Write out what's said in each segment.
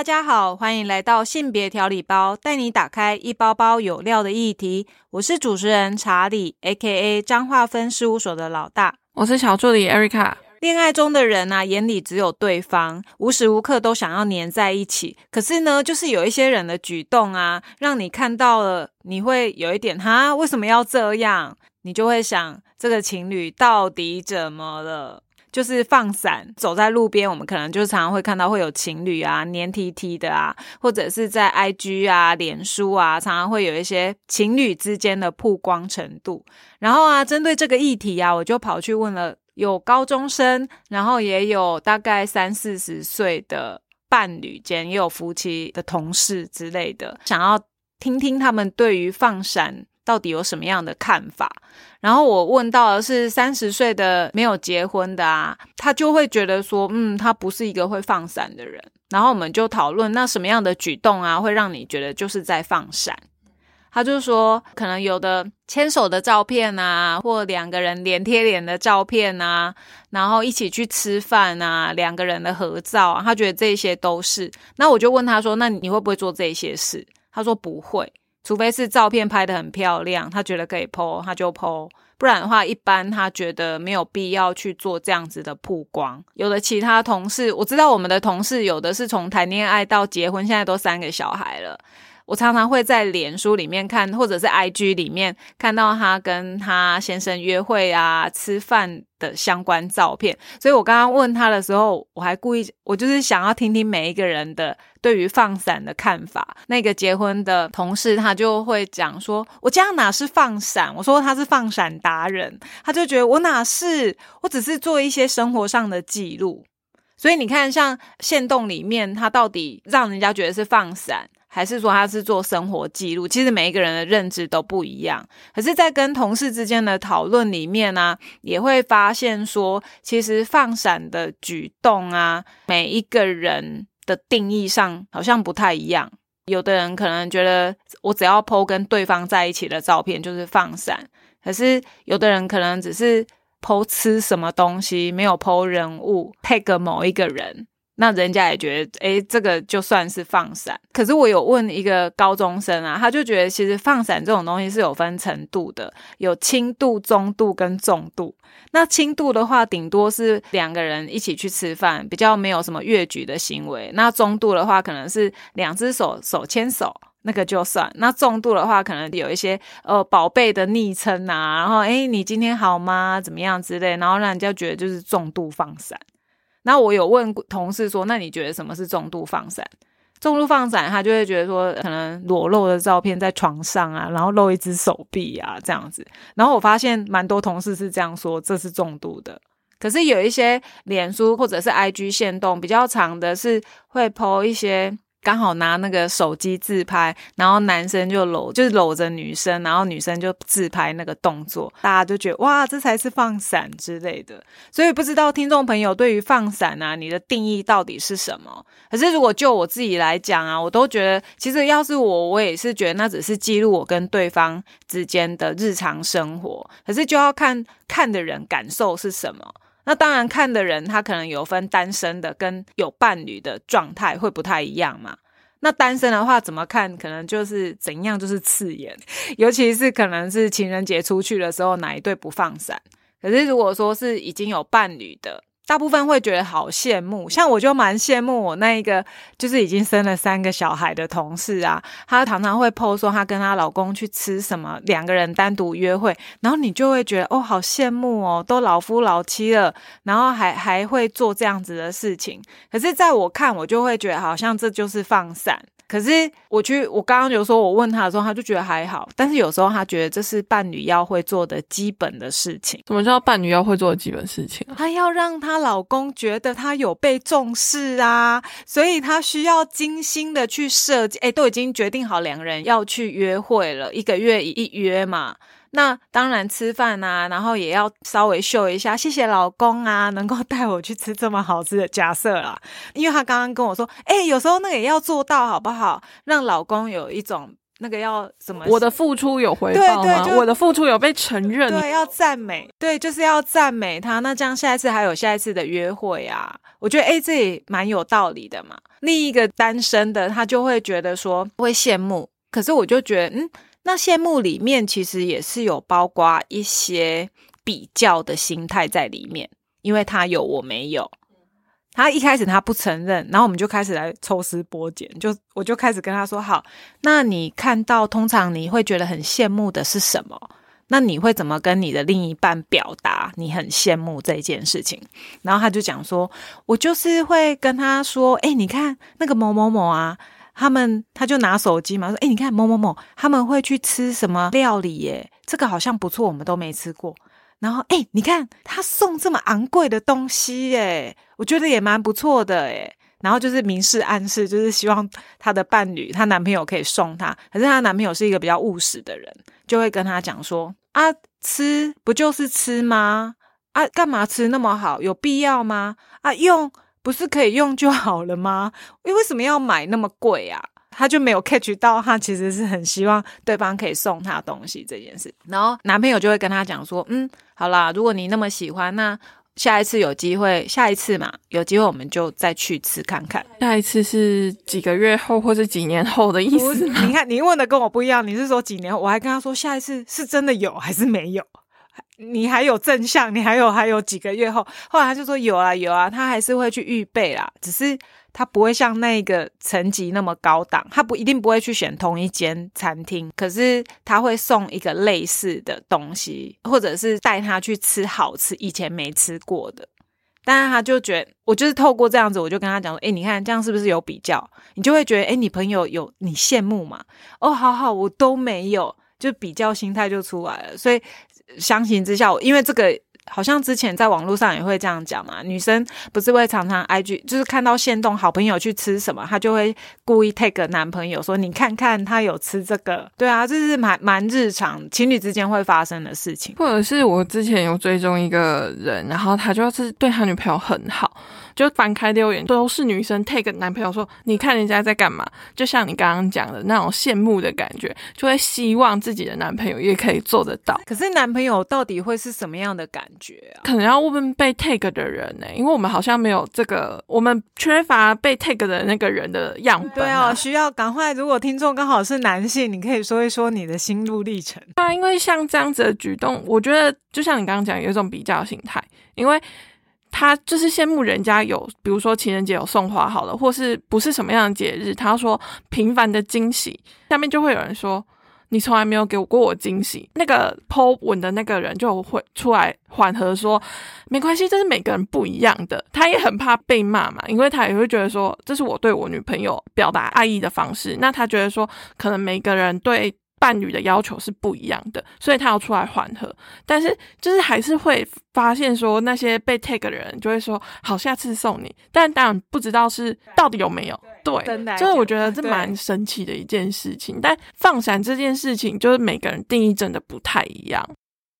大家好，欢迎来到性别调理包，带你打开一包包有料的议题。我是主持人查理，A.K.A. 张化分事务所的老大。我是小助理 Erica。恋爱中的人啊，眼里只有对方，无时无刻都想要黏在一起。可是呢，就是有一些人的举动啊，让你看到了，你会有一点哈，为什么要这样？你就会想，这个情侣到底怎么了？就是放伞走在路边，我们可能就常常会看到会有情侣啊黏 T T 的啊，或者是在 I G 啊、脸书啊，常常会有一些情侣之间的曝光程度。然后啊，针对这个议题啊，我就跑去问了有高中生，然后也有大概三四十岁的伴侣间，也有夫妻的同事之类的，想要听听他们对于放闪。到底有什么样的看法？然后我问到的是三十岁的没有结婚的啊，他就会觉得说，嗯，他不是一个会放闪的人。然后我们就讨论，那什么样的举动啊，会让你觉得就是在放闪？他就说，可能有的牵手的照片啊，或两个人脸贴脸的照片啊，然后一起去吃饭啊，两个人的合照啊，他觉得这些都是。那我就问他说，那你会不会做这些事？他说不会。除非是照片拍的很漂亮，他觉得可以 po，他就 po；不然的话，一般他觉得没有必要去做这样子的曝光。有的其他同事，我知道我们的同事有的是从谈恋爱到结婚，现在都三个小孩了。我常常会在脸书里面看，或者是 IG 里面看到他跟他先生约会啊、吃饭的相关照片。所以我刚刚问他的时候，我还故意，我就是想要听听每一个人的对于放闪的看法。那个结婚的同事他就会讲说：“我这样哪是放闪？”我说他是放闪达人，他就觉得我哪是，我只是做一些生活上的记录。所以你看，像线洞里面，他到底让人家觉得是放闪？还是说他是做生活记录？其实每一个人的认知都不一样。可是，在跟同事之间的讨论里面呢，也会发现说，其实放闪的举动啊，每一个人的定义上好像不太一样。有的人可能觉得，我只要 PO 跟对方在一起的照片就是放闪；可是有的人可能只是 PO 吃什么东西，没有 PO 人物，tag 某一个人。那人家也觉得，哎，这个就算是放闪。可是我有问一个高中生啊，他就觉得其实放闪这种东西是有分程度的，有轻度、中度跟重度。那轻度的话，顶多是两个人一起去吃饭，比较没有什么越矩的行为。那中度的话，可能是两只手手牵手，那个就算。那重度的话，可能有一些呃宝贝的昵称啊，然后哎，你今天好吗？怎么样之类，然后让人家觉得就是重度放闪。那我有问同事说，那你觉得什么是重度放闪？重度放闪，他就会觉得说，可能裸露的照片在床上啊，然后露一只手臂啊这样子。然后我发现蛮多同事是这样说，这是重度的。可是有一些脸书或者是 IG 线动比较长的，是会 po 一些。刚好拿那个手机自拍，然后男生就搂，就是搂着女生，然后女生就自拍那个动作，大家就觉得哇，这才是放闪之类的。所以不知道听众朋友对于放闪啊，你的定义到底是什么？可是如果就我自己来讲啊，我都觉得，其实要是我，我也是觉得那只是记录我跟对方之间的日常生活。可是就要看看的人感受是什么。那当然，看的人他可能有分单身的跟有伴侣的状态会不太一样嘛。那单身的话怎么看？可能就是怎样就是刺眼，尤其是可能是情人节出去的时候哪一对不放闪。可是如果说是已经有伴侣的。大部分会觉得好羡慕，像我就蛮羡慕我那一个就是已经生了三个小孩的同事啊，她常常会 po 说她跟她老公去吃什么，两个人单独约会，然后你就会觉得哦，好羡慕哦，都老夫老妻了，然后还还会做这样子的事情。可是在我看，我就会觉得好像这就是放散。可是我去，我刚刚有说，我问他的时候，他就觉得还好。但是有时候他觉得这是伴侣要会做的基本的事情。什么叫伴侣要会做的基本事情？她要让她老公觉得她有被重视啊，所以她需要精心的去设计。哎，都已经决定好两个人要去约会了，一个月一约嘛。那当然吃饭啊，然后也要稍微秀一下，谢谢老公啊，能够带我去吃这么好吃的假设啦。因为他刚刚跟我说，哎，有时候那个也要做到好不好？让老公有一种那个要什么？我的付出有回报吗？对对我的付出有被承认？对，要赞美，对，就是要赞美他。那这样下一次还有下一次的约会啊，我觉得诶，这也蛮有道理的嘛。另一个单身的他就会觉得说会羡慕，可是我就觉得，嗯，那羡慕里面其实也是有包括一些比较的心态在里面，因为他有我没有。他一开始他不承认，然后我们就开始来抽丝剥茧，就我就开始跟他说：“好，那你看到通常你会觉得很羡慕的是什么？那你会怎么跟你的另一半表达你很羡慕这件事情？”然后他就讲说：“我就是会跟他说，哎，你看那个某某某啊，他们他就拿手机嘛，说，哎，你看某某某他们会去吃什么料理耶？这个好像不错，我们都没吃过。”然后，哎，你看他送这么昂贵的东西，耶，我觉得也蛮不错的，耶。然后就是明示暗示，就是希望她的伴侣、她男朋友可以送她。可是她男朋友是一个比较务实的人，就会跟她讲说：啊，吃不就是吃吗？啊，干嘛吃那么好？有必要吗？啊，用不是可以用就好了吗？为为什么要买那么贵啊？他就没有 catch 到，他其实是很希望对方可以送他东西这件事。然后男朋友就会跟他讲说：“嗯，好啦，如果你那么喜欢，那下一次有机会，下一次嘛，有机会我们就再去吃看看。下一次是几个月后或是几年后的意思？你看，你问的跟我不一样，你是说几年？我还跟他说下一次是真的有还是没有？你还有正向，你还有还有几个月后，后来他就说有啊有啊，他还是会去预备啦，只是。”他不会像那个层级那么高档，他不一定不会去选同一间餐厅，可是他会送一个类似的东西，或者是带他去吃好吃以前没吃过的。但是他就觉得，我就是透过这样子，我就跟他讲说：“哎，你看这样是不是有比较？你就会觉得，哎，你朋友有你羡慕嘛？哦，好好，我都没有，就比较心态就出来了。所以相形之下，因为这个。”好像之前在网络上也会这样讲嘛，女生不是会常常 IG，就是看到线动好朋友去吃什么，她就会故意 take 男朋友说你看看他有吃这个，对啊，这是蛮蛮日常情侣之间会发生的事情。或者是我之前有追踪一个人，然后他就是对他女朋友很好。就翻开留言都是女生 take 男朋友说，你看人家在干嘛？就像你刚刚讲的那种羡慕的感觉，就会希望自己的男朋友也可以做得到。可是男朋友到底会是什么样的感觉啊？可能要问被 take 的人呢，因为我们好像没有这个，我们缺乏被 take 的那个人的样本。对啊，需要赶快。如果听众刚好是男性，你可以说一说你的心路历程。啊，因为像这样子的举动，我觉得就像你刚刚讲，有一种比较心态，因为。他就是羡慕人家有，比如说情人节有送花好了，或是不是什么样的节日，他说平凡的惊喜，下面就会有人说你从来没有给我过我惊喜。那个 Po 文的那个人就会出来缓和说，没关系，这是每个人不一样的。他也很怕被骂嘛，因为他也会觉得说这是我对我女朋友表达爱意的方式。那他觉得说，可能每个人对。伴侣的要求是不一样的，所以他要出来缓和，但是就是还是会发现说那些被 take 的人就会说好，下次送你，但当然不知道是到底有没有对，就是我觉得这蛮神奇的一件事情。但放闪这件事情，就是每个人定义真的不太一样。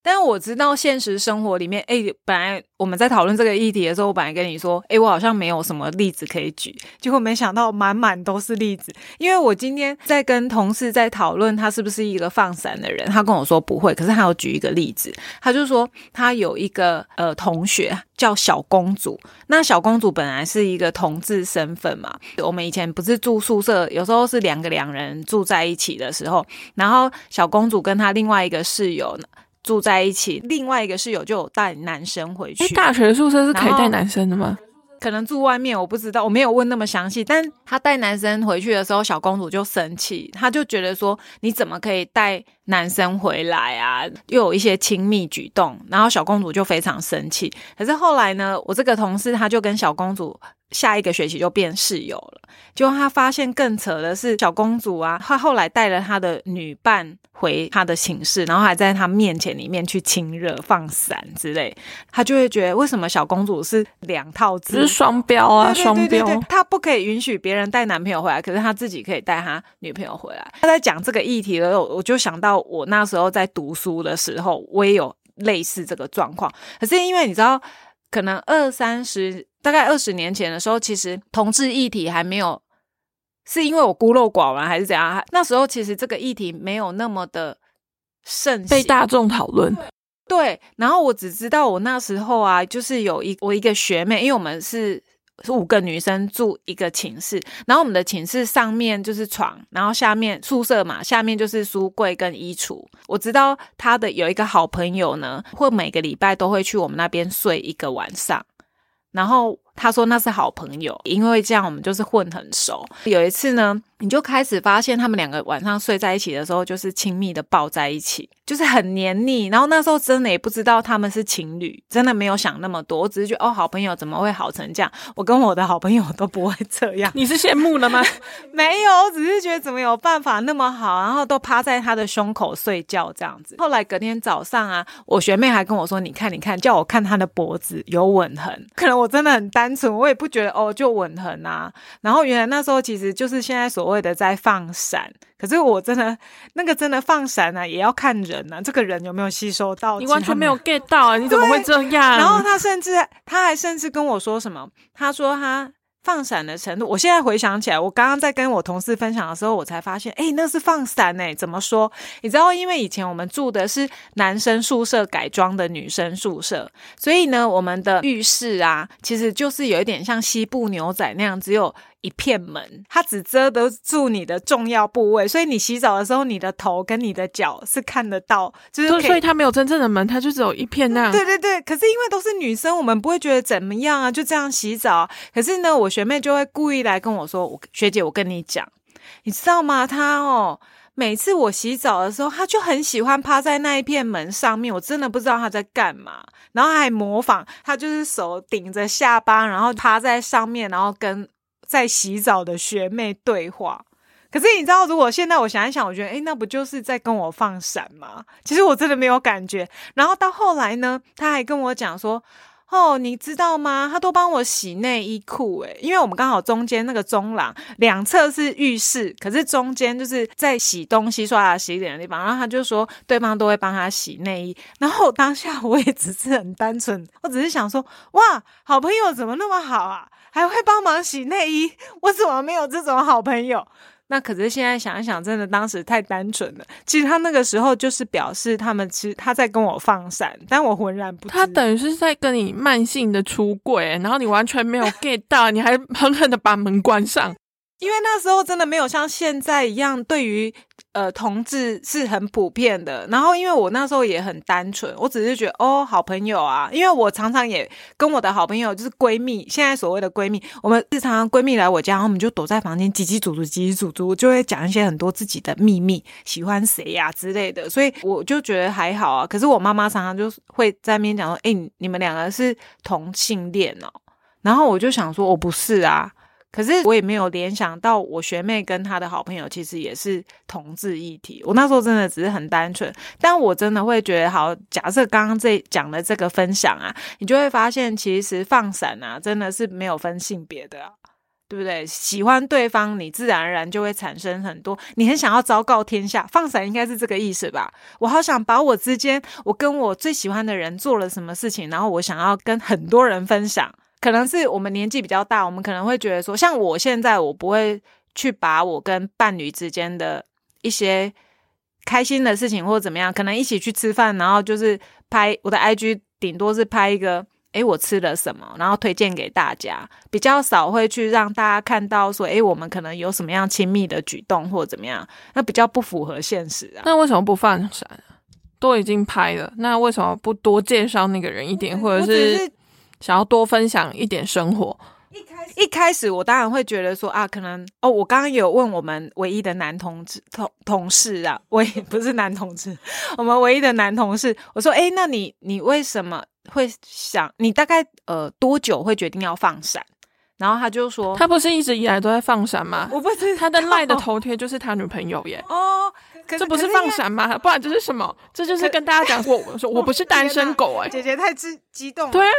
但我知道现实生活里面，哎，本来我们在讨论这个议题的时候，我本来跟你说，哎，我好像没有什么例子可以举，结果没想到满满都是例子。因为我今天在跟同事在讨论他是不是一个放散的人，他跟我说不会，可是他有举一个例子，他就说他有一个呃同学叫小公主，那小公主本来是一个同志身份嘛，我们以前不是住宿舍，有时候是两个两人住在一起的时候，然后小公主跟她另外一个室友。住在一起，另外一个室友就有带男生回去。大学宿舍是可以带男生的吗？可能住外面，我不知道，我没有问那么详细。但他带男生回去的时候，小公主就生气，她就觉得说：“你怎么可以带男生回来啊？又有一些亲密举动。”然后小公主就非常生气。可是后来呢，我这个同事他就跟小公主。下一个学期就变室友了，结果他发现更扯的是，小公主啊，她后来带了她的女伴回她的寝室，然后还在她面前里面去亲热、放闪之类，他就会觉得为什么小公主是两套字，是双标啊，双标，她不可以允许别人带男朋友回来，可是她自己可以带他女朋友回来。他在讲这个议题的时候，我就想到我那时候在读书的时候，我也有类似这个状况，可是因为你知道，可能二三十。大概二十年前的时候，其实同志议题还没有是因为我孤陋寡闻还是怎样？那时候其实这个议题没有那么的盛行被大众讨论。对，然后我只知道我那时候啊，就是有一我一个学妹，因为我们是五个女生住一个寝室，然后我们的寝室上面就是床，然后下面宿舍嘛，下面就是书柜跟衣橱。我知道她的有一个好朋友呢，会每个礼拜都会去我们那边睡一个晚上，然后他说那是好朋友，因为这样我们就是混很熟。有一次呢。你就开始发现他们两个晚上睡在一起的时候，就是亲密的抱在一起，就是很黏腻。然后那时候真的也不知道他们是情侣，真的没有想那么多。我只是觉得哦，好朋友怎么会好成这样？我跟我的好朋友都不会这样。你是羡慕了吗？没有，我只是觉得怎么有办法那么好，然后都趴在他的胸口睡觉这样子。后来隔天早上啊，我学妹还跟我说：“你看，你看，叫我看他的脖子有吻痕。”可能我真的很单纯，我也不觉得哦，就吻痕啊。然后原来那时候其实就是现在所。谓的在放闪，可是我真的那个真的放闪呢，也要看人呢。这个人有没有吸收到？你完全没有 get 到啊！你怎么会这样？然后他甚至他还甚至跟我说什么？他说他放闪的程度，我现在回想起来，我刚刚在跟我同事分享的时候，我才发现，哎，那是放闪哎！怎么说？你知道，因为以前我们住的是男生宿舍改装的女生宿舍，所以呢，我们的浴室啊，其实就是有一点像西部牛仔那样，只有。一片门，它只遮得住你的重要部位，所以你洗澡的时候，你的头跟你的脚是看得到，就是所以它没有真正的门，它就只有一片那样。对对对，可是因为都是女生，我们不会觉得怎么样啊，就这样洗澡。可是呢，我学妹就会故意来跟我说：“我学姐，我跟你讲，你知道吗？她哦，每次我洗澡的时候，她就很喜欢趴在那一片门上面，我真的不知道她在干嘛。然后还模仿，她就是手顶着下巴，然后趴在上面，然后跟。”在洗澡的学妹对话，可是你知道，如果现在我想一想，我觉得，哎，那不就是在跟我放闪吗？其实我真的没有感觉。然后到后来呢，他还跟我讲说，哦，你知道吗？他都帮我洗内衣裤，诶，因为我们刚好中间那个中廊两侧是浴室，可是中间就是在洗东西、刷牙、洗脸的地方。然后他就说，对方都会帮他洗内衣。然后当下 我也只是很单纯，我只是想说，哇，好朋友怎么那么好啊？还会帮忙洗内衣，我怎么没有这种好朋友？那可是现在想一想，真的当时太单纯了。其实他那个时候就是表示他们其实他在跟我放闪，但我浑然不知。他等于是在跟你慢性的出轨，然后你完全没有 get 到，你还狠狠的把门关上。因为那时候真的没有像现在一样，对于呃同志是很普遍的。然后因为我那时候也很单纯，我只是觉得哦好朋友啊，因为我常常也跟我的好朋友就是闺蜜，现在所谓的闺蜜，我们日常闺蜜来我家，然后我们就躲在房间叽叽组组叽叽组组，就会讲一些很多自己的秘密，喜欢谁呀之类的。所以我就觉得还好啊。可是我妈妈常常就会在那边讲说，哎，你们两个是同性恋哦。然后我就想说，我不是啊。可是我也没有联想到，我学妹跟她的好朋友其实也是同志一体。我那时候真的只是很单纯，但我真的会觉得，好，假设刚刚这讲的这个分享啊，你就会发现，其实放闪啊，真的是没有分性别的，对不对？喜欢对方，你自然而然就会产生很多，你很想要昭告天下，放闪应该是这个意思吧？我好想把我之间我跟我最喜欢的人做了什么事情，然后我想要跟很多人分享。可能是我们年纪比较大，我们可能会觉得说，像我现在，我不会去把我跟伴侣之间的一些开心的事情或者怎么样，可能一起去吃饭，然后就是拍我的 IG，顶多是拍一个，诶，我吃了什么，然后推荐给大家，比较少会去让大家看到说，诶，我们可能有什么样亲密的举动或者怎么样，那比较不符合现实啊。那为什么不放闪？都已经拍了，那为什么不多介绍那个人一点，或者是？想要多分享一点生活。一开始，一开始我当然会觉得说啊，可能哦，我刚刚有问我们唯一的男同志同同事啊，我也不是男同志，我们唯一的男同事，我说，哎，那你你为什么会想？你大概呃多久会决定要放闪？然后他就说，他不是一直以来都在放闪吗？我不知他的赖的头贴就是他女朋友耶。哦，这不是放闪吗？不然这是什么？这就是跟大家讲过，我说我不是单身狗哎。姐姐太激激动。对啊。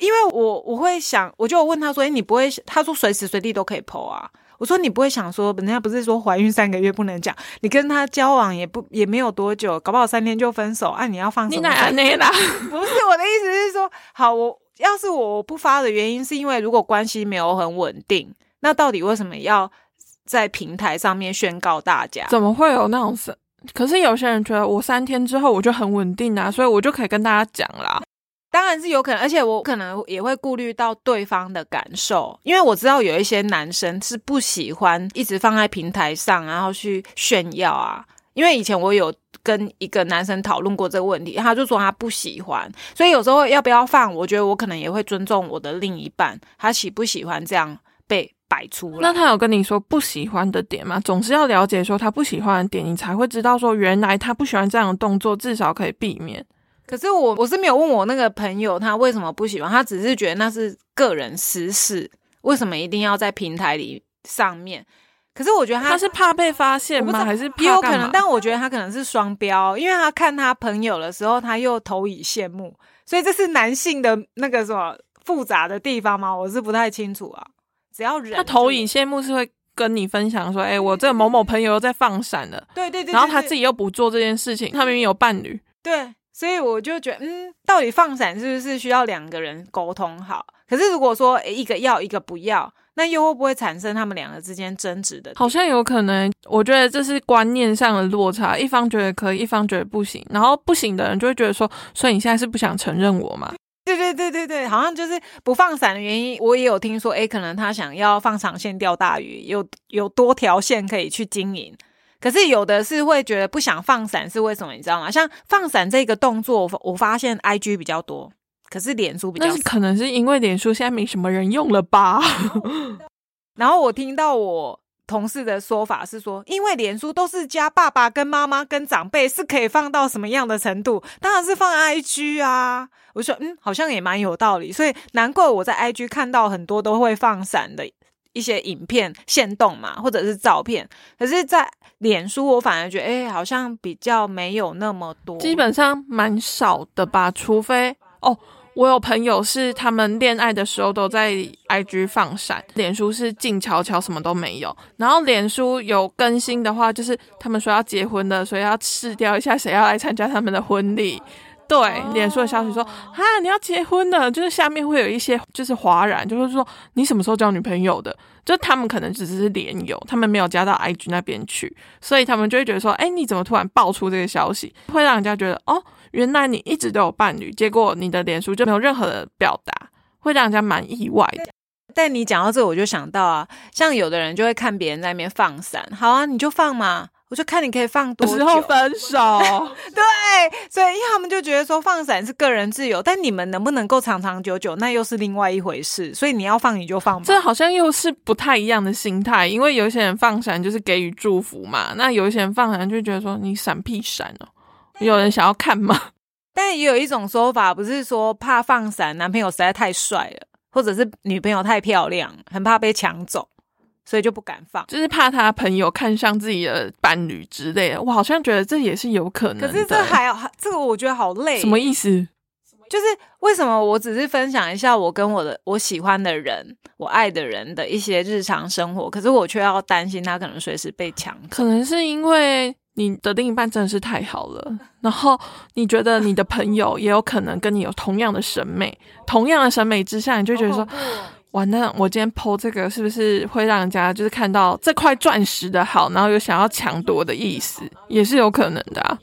因为我我会想，我就问他说：“哎，你不会？”他说：“随时随地都可以剖啊。”我说：“你不会想说，人家不是说怀孕三个月不能讲？你跟他交往也不也没有多久，搞不好三天就分手，啊？你要放什么？”你哪啦？不是我的意思是说，好，我要是我不发的原因，是因为如果关系没有很稳定，那到底为什么要在平台上面宣告大家。怎么会有那种事？可是有些人觉得我三天之后我就很稳定啊，所以我就可以跟大家讲啦。当然是有可能，而且我可能也会顾虑到对方的感受，因为我知道有一些男生是不喜欢一直放在平台上，然后去炫耀啊。因为以前我有跟一个男生讨论过这个问题，他就说他不喜欢，所以有时候要不要放，我觉得我可能也会尊重我的另一半，他喜不喜欢这样被摆出。那他有跟你说不喜欢的点吗？总是要了解说他不喜欢的点，你才会知道说原来他不喜欢这样的动作，至少可以避免。可是我我是没有问我那个朋友他为什么不喜欢，他只是觉得那是个人私事，为什么一定要在平台里上面？可是我觉得他是怕被发现吗？还是也有可能？但我觉得他可能是双标，因为他看他朋友的时候，他又投以羡慕，所以这是男性的那个什么复杂的地方吗？我是不太清楚啊。只要人他投以羡慕是会跟你分享说，哎，我这某某朋友又在放闪了，对对对，然后他自己又不做这件事情，他明明有伴侣，对，所以我就觉得，嗯，到底放闪是不是需要两个人沟通好？可是如果说一个要一个不要。那又会不会产生他们两个之间争执的？好像有可能，我觉得这是观念上的落差，一方觉得可以，一方觉得不行，然后不行的人就会觉得说，所以你现在是不想承认我吗？对对对对对，好像就是不放伞的原因，我也有听说，诶，可能他想要放长线钓大鱼，有有多条线可以去经营，可是有的是会觉得不想放闪，是为什么？你知道吗？像放闪这个动作，我发现 I G 比较多。可是脸书比较，可能是因为脸书现在没什么人用了吧。然后我听到我同事的说法是说，因为脸书都是加爸爸跟妈妈跟长辈，是可以放到什么样的程度？当然是放 IG 啊。我说，嗯，好像也蛮有道理。所以难怪我在 IG 看到很多都会放闪的一些影片、现动嘛，或者是照片。可是，在脸书我反而觉得，哎，好像比较没有那么多，基本上蛮少的吧，除非。哦，我有朋友是他们恋爱的时候都在 IG 放闪，脸书是静悄悄，什么都没有。然后脸书有更新的话，就是他们说要结婚的，所以要试掉一下谁要来参加他们的婚礼。对，脸书的消息说啊，你要结婚了，就是下面会有一些就是哗然，就是说你什么时候交女朋友的？就他们可能只是连友，他们没有加到 IG 那边去，所以他们就会觉得说，哎，你怎么突然爆出这个消息，会让人家觉得哦。原来你一直都有伴侣，结果你的脸书就没有任何的表达，会让人家蛮意外的。但你讲到这，我就想到啊，像有的人就会看别人在那边放伞，好啊，你就放嘛，我就看你可以放多久。时候分手，对，所以因为他们就觉得说放闪是个人自由，但你们能不能够长长久久，那又是另外一回事。所以你要放你就放，这好像又是不太一样的心态。因为有些人放闪就是给予祝福嘛，那有一些人放闪就觉得说你闪屁闪哦。有人想要看吗？但也有一种说法，不是说怕放闪，男朋友实在太帅了，或者是女朋友太漂亮，很怕被抢走，所以就不敢放，就是怕他朋友看上自己的伴侣之类的。我好像觉得这也是有可能。可是这还要这个，我觉得好累。什么意思？就是为什么我只是分享一下我跟我的我喜欢的人、我爱的人的一些日常生活，可是我却要担心他可能随时被抢。可能是因为。你的另一半真的是太好了，然后你觉得你的朋友也有可能跟你有同样的审美，同样的审美之下，你就觉得说，完蛋，我今天剖这个是不是会让人家就是看到这块钻石的好，然后有想要抢夺的意思，也是有可能的。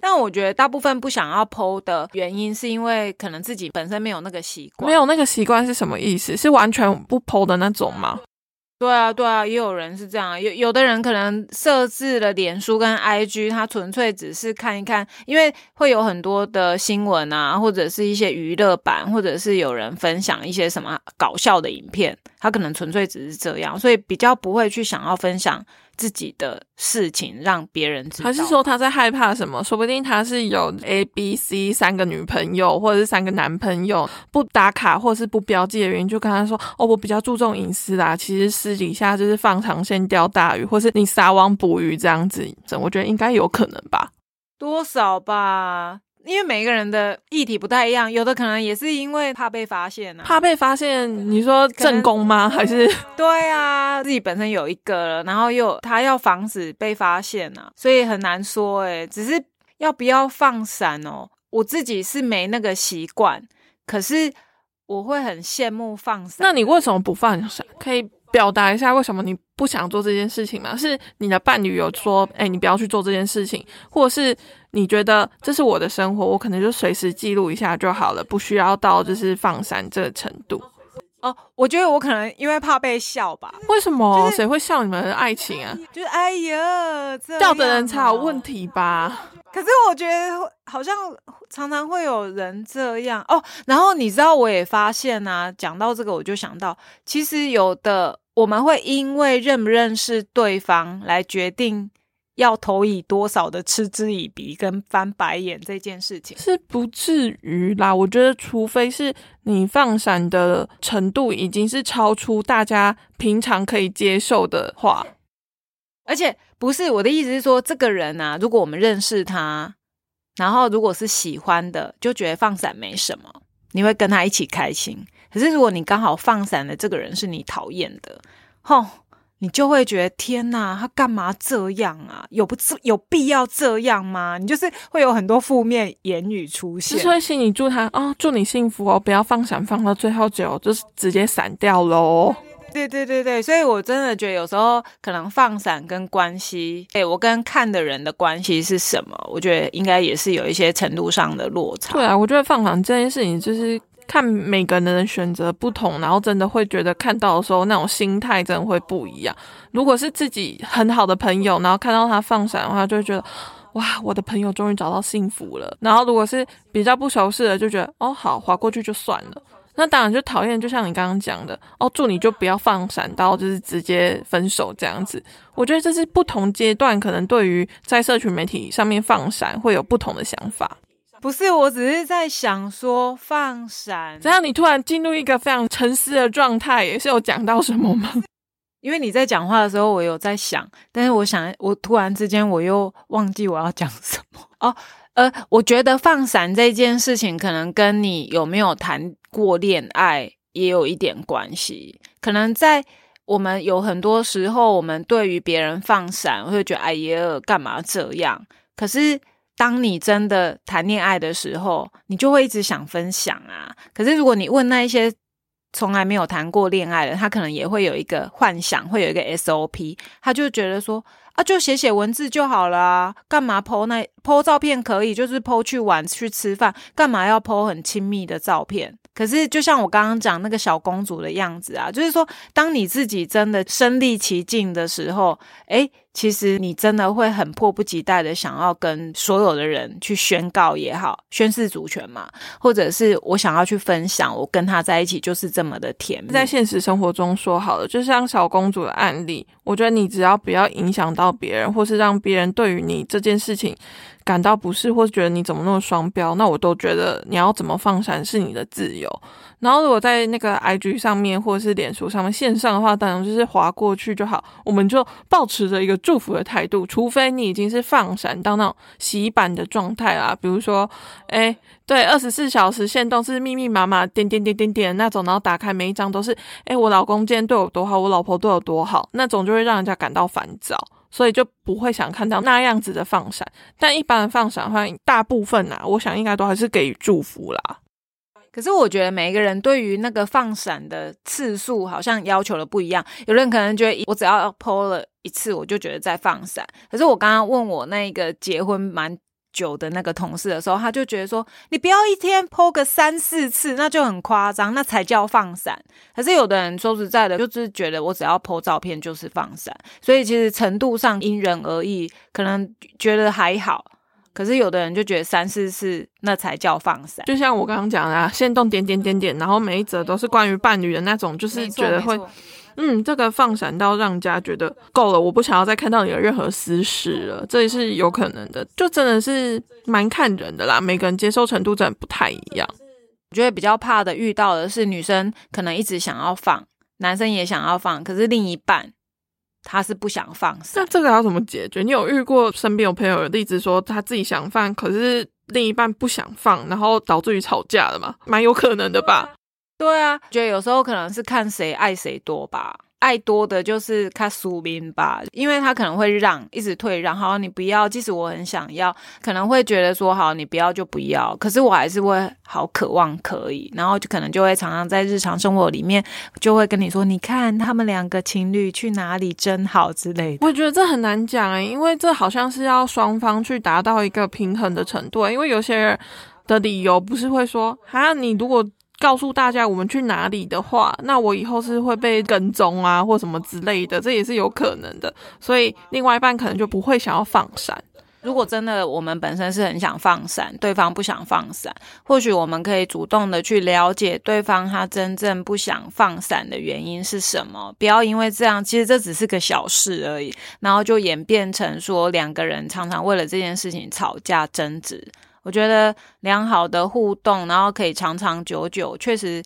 但我觉得大部分不想要剖的原因，是因为可能自己本身没有那个习惯，没有那个习惯是什么意思？是完全不剖的那种吗？对啊，对啊，也有人是这样，有有的人可能设置了脸书跟 IG，他纯粹只是看一看，因为会有很多的新闻啊，或者是一些娱乐版，或者是有人分享一些什么搞笑的影片，他可能纯粹只是这样，所以比较不会去想要分享。自己的事情让别人知道，还是说他在害怕什么？说不定他是有 A、B、C 三个女朋友，或者是三个男朋友，不打卡或者是不标记的原因，就跟他说：“哦，我比较注重隐私啦，其实私底下就是放长线钓大鱼，或是你撒网捕鱼这样子。”这我觉得应该有可能吧，多少吧。因为每个人的议题不太一样，有的可能也是因为怕被发现啊。怕被发现，你说正宫吗？还是对啊，自己本身有一个了，然后又他要防止被发现啊，所以很难说哎。只是要不要放闪哦？我自己是没那个习惯，可是我会很羡慕放闪。那你为什么不放闪？可以。表达一下为什么你不想做这件事情吗？是你的伴侣有说，哎，你不要去做这件事情，或者是你觉得这是我的生活，我可能就随时记录一下就好了，不需要到就是放闪这个程度。哦，我觉得我可能因为怕被笑吧。为什么？谁会笑你们的爱情啊？就是哎呀，笑的人才有问题吧？可是我觉得好像常常会有人这样哦。然后你知道，我也发现啊，讲到这个，我就想到，其实有的我们会因为认不认识对方来决定。要投以多少的嗤之以鼻跟翻白眼这件事情是不至于啦，我觉得除非是你放闪的程度已经是超出大家平常可以接受的话，而且不是我的意思是说，这个人啊，如果我们认识他，然后如果是喜欢的，就觉得放闪没什么，你会跟他一起开心。可是如果你刚好放闪的这个人是你讨厌的，吼。你就会觉得天哪，他干嘛这样啊？有不有必要这样吗？你就是会有很多负面言语出现。是会心里祝他哦，祝你幸福哦，不要放闪放到最后就就是直接闪掉喽。对对对对，所以我真的觉得有时候可能放闪跟关系，哎，我跟看的人的关系是什么？我觉得应该也是有一些程度上的落差。对啊，我觉得放闪这件事情就是。看每个人的选择不同，然后真的会觉得看到的时候那种心态真的会不一样。如果是自己很好的朋友，然后看到他放闪的话，就会觉得哇，我的朋友终于找到幸福了。然后如果是比较不熟悉的，就觉得哦好，划过去就算了。那当然就讨厌，就像你刚刚讲的哦，祝你就不要放闪到就是直接分手这样子。我觉得这是不同阶段可能对于在社群媒体上面放闪会有不同的想法。不是，我只是在想说放闪，这样你突然进入一个非常沉思的状态，也是有讲到什么吗？因为你在讲话的时候，我有在想，但是我想，我突然之间我又忘记我要讲什么 哦。呃，我觉得放闪这件事情，可能跟你有没有谈过恋爱也有一点关系。可能在我们有很多时候，我们对于别人放闪，会觉得哎呀，干嘛这样？可是。当你真的谈恋爱的时候，你就会一直想分享啊。可是如果你问那一些从来没有谈过恋爱的，他可能也会有一个幻想，会有一个 SOP，他就觉得说啊，就写写文字就好了，干嘛 PO 那 PO 照片可以，就是 PO 去玩去吃饭，干嘛要 PO 很亲密的照片？可是就像我刚刚讲那个小公主的样子啊，就是说，当你自己真的身历其境的时候，诶。其实你真的会很迫不及待的想要跟所有的人去宣告也好，宣誓主权嘛，或者是我想要去分享，我跟他在一起就是这么的甜。在现实生活中说好了，就像小公主的案例，我觉得你只要不要影响到别人，或是让别人对于你这件事情感到不适，或是觉得你怎么那么双标，那我都觉得你要怎么放闪是你的自由。然后如果在那个 IG 上面或者是脸书上面线上的话，当然就是划过去就好。我们就保持着一个祝福的态度，除非你已经是放闪到那种洗版的状态啦，比如说，哎，对，二十四小时线动是密密麻麻点点点点点那种，然后打开每一张都是，哎，我老公今天对我多好，我老婆对我多好，那种就会让人家感到烦躁，所以就不会想看到那样子的放闪。但一般的放闪的话，大部分啊，我想应该都还是给予祝福啦。可是我觉得每一个人对于那个放闪的次数好像要求的不一样，有人可能觉得我只要 PO 了一次，我就觉得在放闪。可是我刚刚问我那个结婚蛮久的那个同事的时候，他就觉得说，你不要一天 PO 个三四次，那就很夸张，那才叫放闪。可是有的人说实在的，就是觉得我只要 PO 照片就是放闪，所以其实程度上因人而异，可能觉得还好。可是有的人就觉得三四次那才叫放闪，就像我刚刚讲的，啊先动点点点点，然后每一则都是关于伴侣的那种，就是觉得会，嗯，这个放闪到让家觉得够了，我不想要再看到你的任何私事了，这也是有可能的，就真的是蛮看人的啦，每个人接受程度真的不太一样。我觉得比较怕的遇到的是女生可能一直想要放，男生也想要放，可是另一半。他是不想放，那这个要怎么解决？你有遇过身边有朋友的例子，说他自己想放，可是另一半不想放，然后导致于吵架了吗？蛮有可能的吧。对啊，觉得有时候可能是看谁爱谁多吧。爱多的就是他苏明吧，因为他可能会让，一直退让。好，你不要，即使我很想要，可能会觉得说好，你不要就不要。可是我还是会好渴望可以，然后就可能就会常常在日常生活里面就会跟你说，你看他们两个情侣去哪里真好之类的。我觉得这很难讲诶，因为这好像是要双方去达到一个平衡的程度。因为有些人的理由不是会说，啊，你如果。告诉大家我们去哪里的话，那我以后是会被跟踪啊，或什么之类的，这也是有可能的。所以另外一半可能就不会想要放闪。如果真的我们本身是很想放闪，对方不想放闪，或许我们可以主动的去了解对方他真正不想放闪的原因是什么。不要因为这样，其实这只是个小事而已，然后就演变成说两个人常常为了这件事情吵架争执。我觉得良好的互动，然后可以长长久久，确实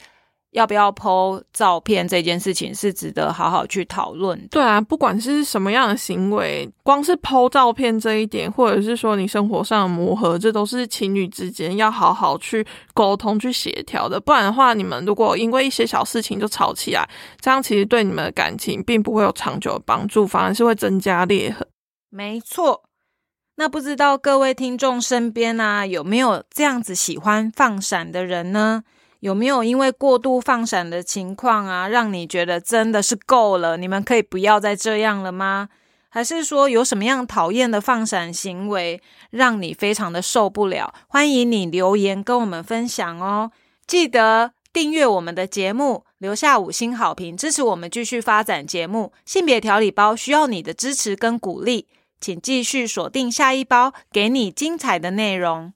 要不要 PO 照片这件事情是值得好好去讨论。对啊，不管是什么样的行为，光是 PO 照片这一点，或者是说你生活上的磨合，这都是情侣之间要好好去沟通、去协调的。不然的话，你们如果因为一些小事情就吵起来，这样其实对你们的感情并不会有长久的帮助，反而是会增加裂痕。没错。那不知道各位听众身边啊，有没有这样子喜欢放闪的人呢？有没有因为过度放闪的情况啊，让你觉得真的是够了？你们可以不要再这样了吗？还是说有什么样讨厌的放闪行为，让你非常的受不了？欢迎你留言跟我们分享哦！记得订阅我们的节目，留下五星好评，支持我们继续发展节目。性别调理包需要你的支持跟鼓励。请继续锁定下一包，给你精彩的内容。